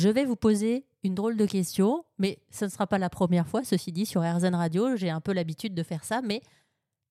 Je vais vous poser une drôle de question, mais ce ne sera pas la première fois, ceci dit, sur RZN Radio. J'ai un peu l'habitude de faire ça, mais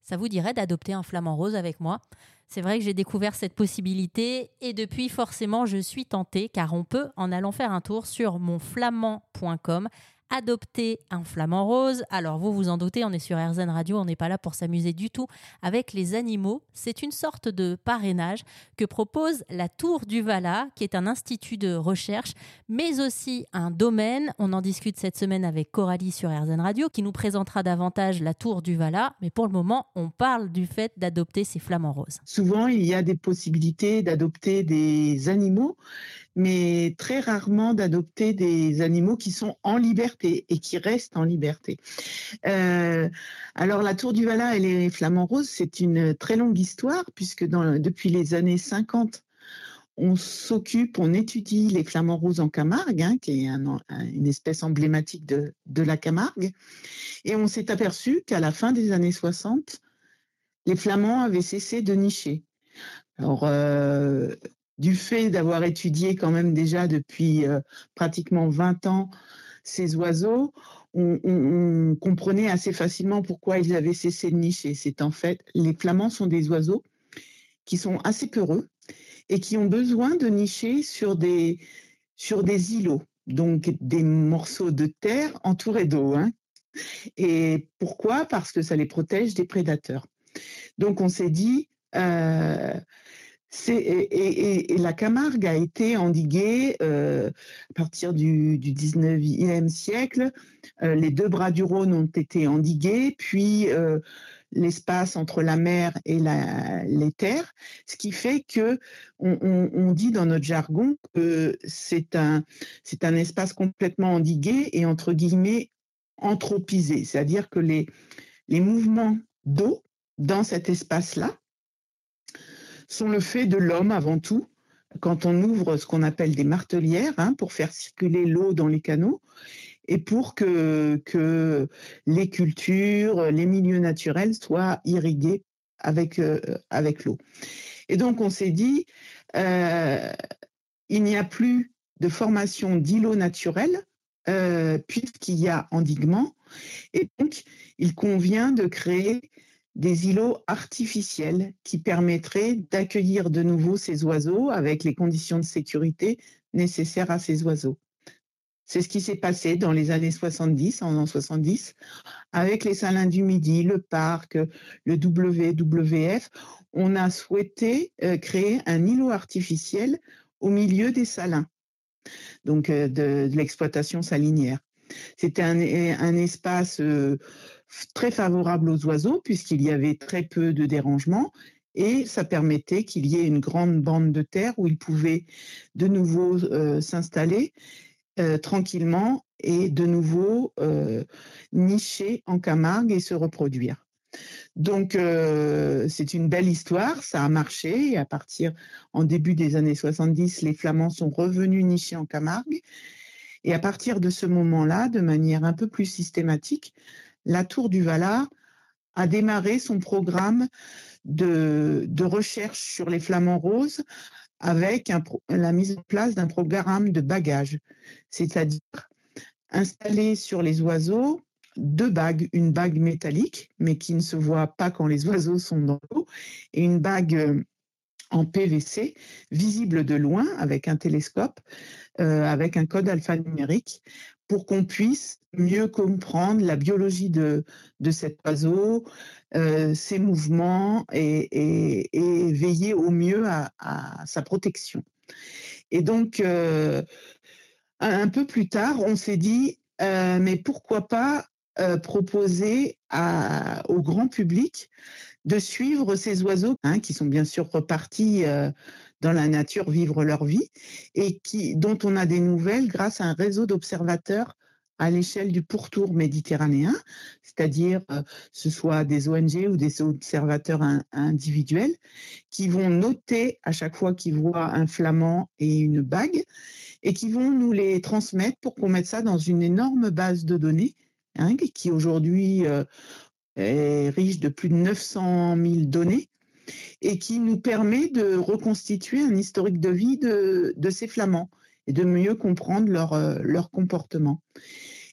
ça vous dirait d'adopter un flamant rose avec moi C'est vrai que j'ai découvert cette possibilité et depuis, forcément, je suis tentée car on peut, en allant faire un tour sur monflamand.com, adopter un flamant rose. Alors vous vous en doutez, on est sur RZN Radio, on n'est pas là pour s'amuser du tout avec les animaux. C'est une sorte de parrainage que propose la Tour du Vala, qui est un institut de recherche, mais aussi un domaine. On en discute cette semaine avec Coralie sur RZN Radio, qui nous présentera davantage la Tour du Vala. Mais pour le moment, on parle du fait d'adopter ces flamants roses. Souvent, il y a des possibilités d'adopter des animaux mais très rarement d'adopter des animaux qui sont en liberté et qui restent en liberté. Euh, alors la Tour du Vala et les Flamands Roses, c'est une très longue histoire puisque depuis les années 50, on s'occupe, on étudie les flamants roses en Camargue, hein, qui est une espèce emblématique de, de, la Camargue. Et on s'est aperçu qu'à la fin des années 60, les flamands avaient cessé de nicher. Alors, euh, du fait d'avoir étudié quand même déjà depuis euh, pratiquement 20 ans ces oiseaux, on, comprenait assez facilement pourquoi ils avaient cessé de nicher. C'est en fait, les flamands sont des oiseaux qui sont assez peureux et qui ont besoin de nicher sur des, sur des îlots, donc des morceaux de terre entourés d'eau. Hein. Et pourquoi? Parce que ça les protège des prédateurs. Donc on s'est dit, euh, et, la Camargue a été endiguée euh, à partir du, du 19e siècle. Euh, les deux bras du Rhône ont été endigués, puis euh, l'espace entre la mer et les terres, ce qui fait que on, dit dans notre jargon que c'est un, espace complètement endigué et entre guillemets anthropisé, c'est-à-dire que les mouvements d'eau dans cet espace-là sont le fait de l'homme avant tout. Quand on ouvre ce qu'on appelle des martelières hein, pour faire circuler l'eau dans les canaux et pour que, que les cultures, les milieux naturels soient irrigués avec, euh, avec l'eau. Et donc on s'est dit, euh, il n'y a plus de formation d'îlots naturels euh, puisqu'il y a endiguement. Et donc, il convient de créer des îlots artificiels qui permettraient d'accueillir de nouveau ces oiseaux avec les conditions de sécurité nécessaires à ces oiseaux. C'est ce qui s'est passé dans les années 70, en 70, avec les salins du Midi, le parc, le WWF. On a souhaité euh, créer un îlot artificiel au milieu des salins, donc euh, de, l'exploitation salinière. C'était un, espace euh, très favorable aux oiseaux puisqu'il y avait très peu de dérangements et ça permettait qu'il y ait une grande bande de terre où ils pouvaient de nouveau euh, s'installer euh, tranquillement et de nouveau euh, nicher en Camargue et se reproduire. Donc c'est une belle histoire, ça a marché et à partir en début des années 70, les Flamands sont revenus nicher en Camargue et à partir de ce moment-là, de manière un peu plus systématique, la Tour du Valar a démarré son programme de, recherche sur les flamants roses avec la mise en place d'un programme de bagage, c'est-à-dire installer sur les oiseaux deux bagues, une bague métallique, mais qui ne se voit pas quand les oiseaux sont dans l'eau, et une bague euh, en PVC, visible de loin avec un télescope, euh, avec un code alphanumérique, pour qu'on puisse mieux comprendre la biologie de, de cet oiseau, euh, ses mouvements et, veiller au mieux à, sa protection. Et donc, euh, un peu plus tard, on s'est dit, mais pourquoi pas proposer au grand public de suivre ces oiseaux, hein, qui sont bien sûr repartis dans la nature vivre leur vie et qui, dont on a des nouvelles grâce à un réseau d'observateurs à l'échelle du pourtour méditerranéen, c'est-à-dire euh, ce soit des ONG ou des observateurs individuels qui vont noter à chaque fois qu'ils voient un flamand et une bague et qui vont nous les transmettre pour qu'on mette ça dans une énorme base de données hein, qui aujourd'hui euh, est riche de plus de 900 000 données et qui nous permet de reconstituer un historique de vie de, ces flamands et de mieux comprendre leur, leur comportement.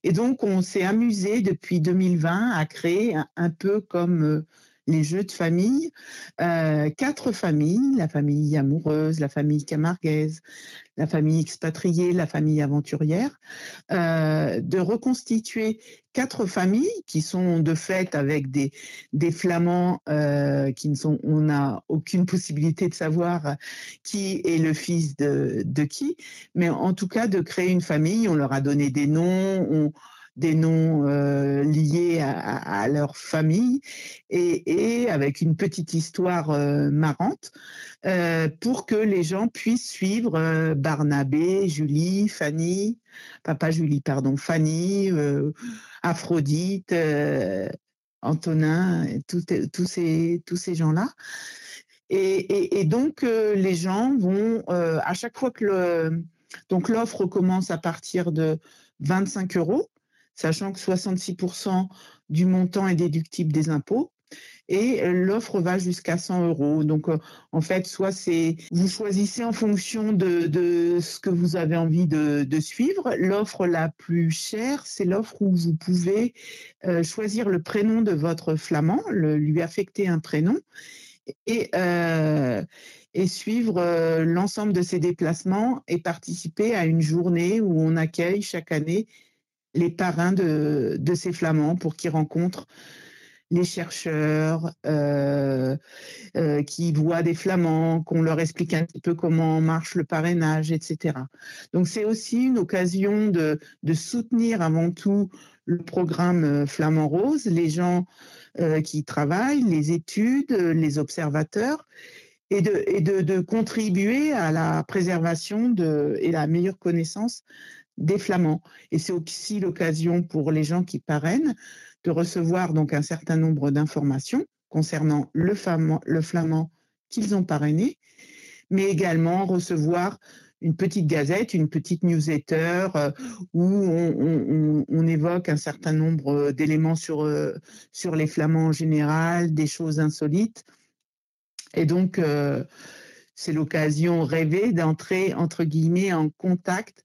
Et donc, on s'est amusé depuis 2020 à créer un, peu comme les jeux de famille, euh, quatre familles, la famille amoureuse, la famille camarguaise, la famille expatriée, la famille aventurière, euh, de reconstituer quatre familles qui sont de fait avec des, des flamands euh, qui ne sont, on n'a aucune possibilité de savoir qui est le fils de, de qui, mais en tout cas de créer une famille, on leur a donné des noms, on, des noms euh, liés à, leur famille et, avec une petite histoire euh, marrante euh, pour que les gens puissent suivre Barnabé, Julie, Fanny, papa Julie, pardon, Fanny, Aphrodite, Antonin, tous, ces, tous ces gens-là. Et, donc, les gens vont, à chaque fois que l'offre commence à partir de 25 euros sachant que 66% du montant est déductible des impôts. Et l'offre va jusqu'à 100 euros. Donc, euh, en fait, soit c'est vous choisissez en fonction de, ce que vous avez envie de, suivre. L'offre la plus chère, c'est l'offre où vous pouvez euh, choisir le prénom de votre flamand, lui affecter un prénom euh, et suivre l'ensemble de ses déplacements et participer à une journée où on accueille chaque année les parrains de, ces flamands pour qu'ils rencontrent les chercheurs euh, euh, qui voient des flamands, qu'on leur explique un petit peu comment marche le parrainage, etc. Donc c'est aussi une occasion de, soutenir avant tout le programme euh, Flamand Rose, les gens qui travaillent, les études, les observateurs, et de, de, contribuer à la préservation et la meilleure connaissance des flamands. Et c'est aussi l'occasion pour les gens qui parrainent de recevoir donc un certain nombre d'informations concernant le flamand, qu'ils ont parrainé, mais également recevoir une petite gazette, une petite newsletter euh, où on, évoque un certain nombre d'éléments sur, euh, sur les flamands en général, des choses insolites. Et donc, euh, c'est l'occasion rêvée d'entrer, entre guillemets, en contact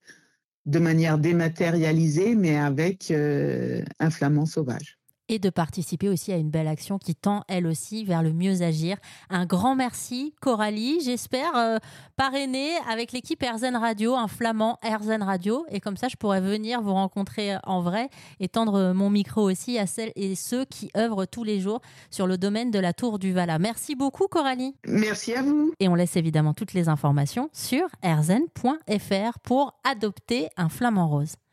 de manière dématérialisée, mais avec euh, un flamand sauvage et de participer aussi à une belle action qui tend elle aussi vers le mieux agir. Un grand merci Coralie, j'espère euh, parrainer avec l'équipe Airzen Radio, un flamand Airzen Radio et comme ça je pourrais venir vous rencontrer en vrai et tendre mon micro aussi à celles et ceux qui œuvrent tous les jours sur le domaine de la Tour du Vala. Merci beaucoup Coralie. Merci à vous. Et on laisse évidemment toutes les informations sur airzen.fr pour adopter un flamand rose.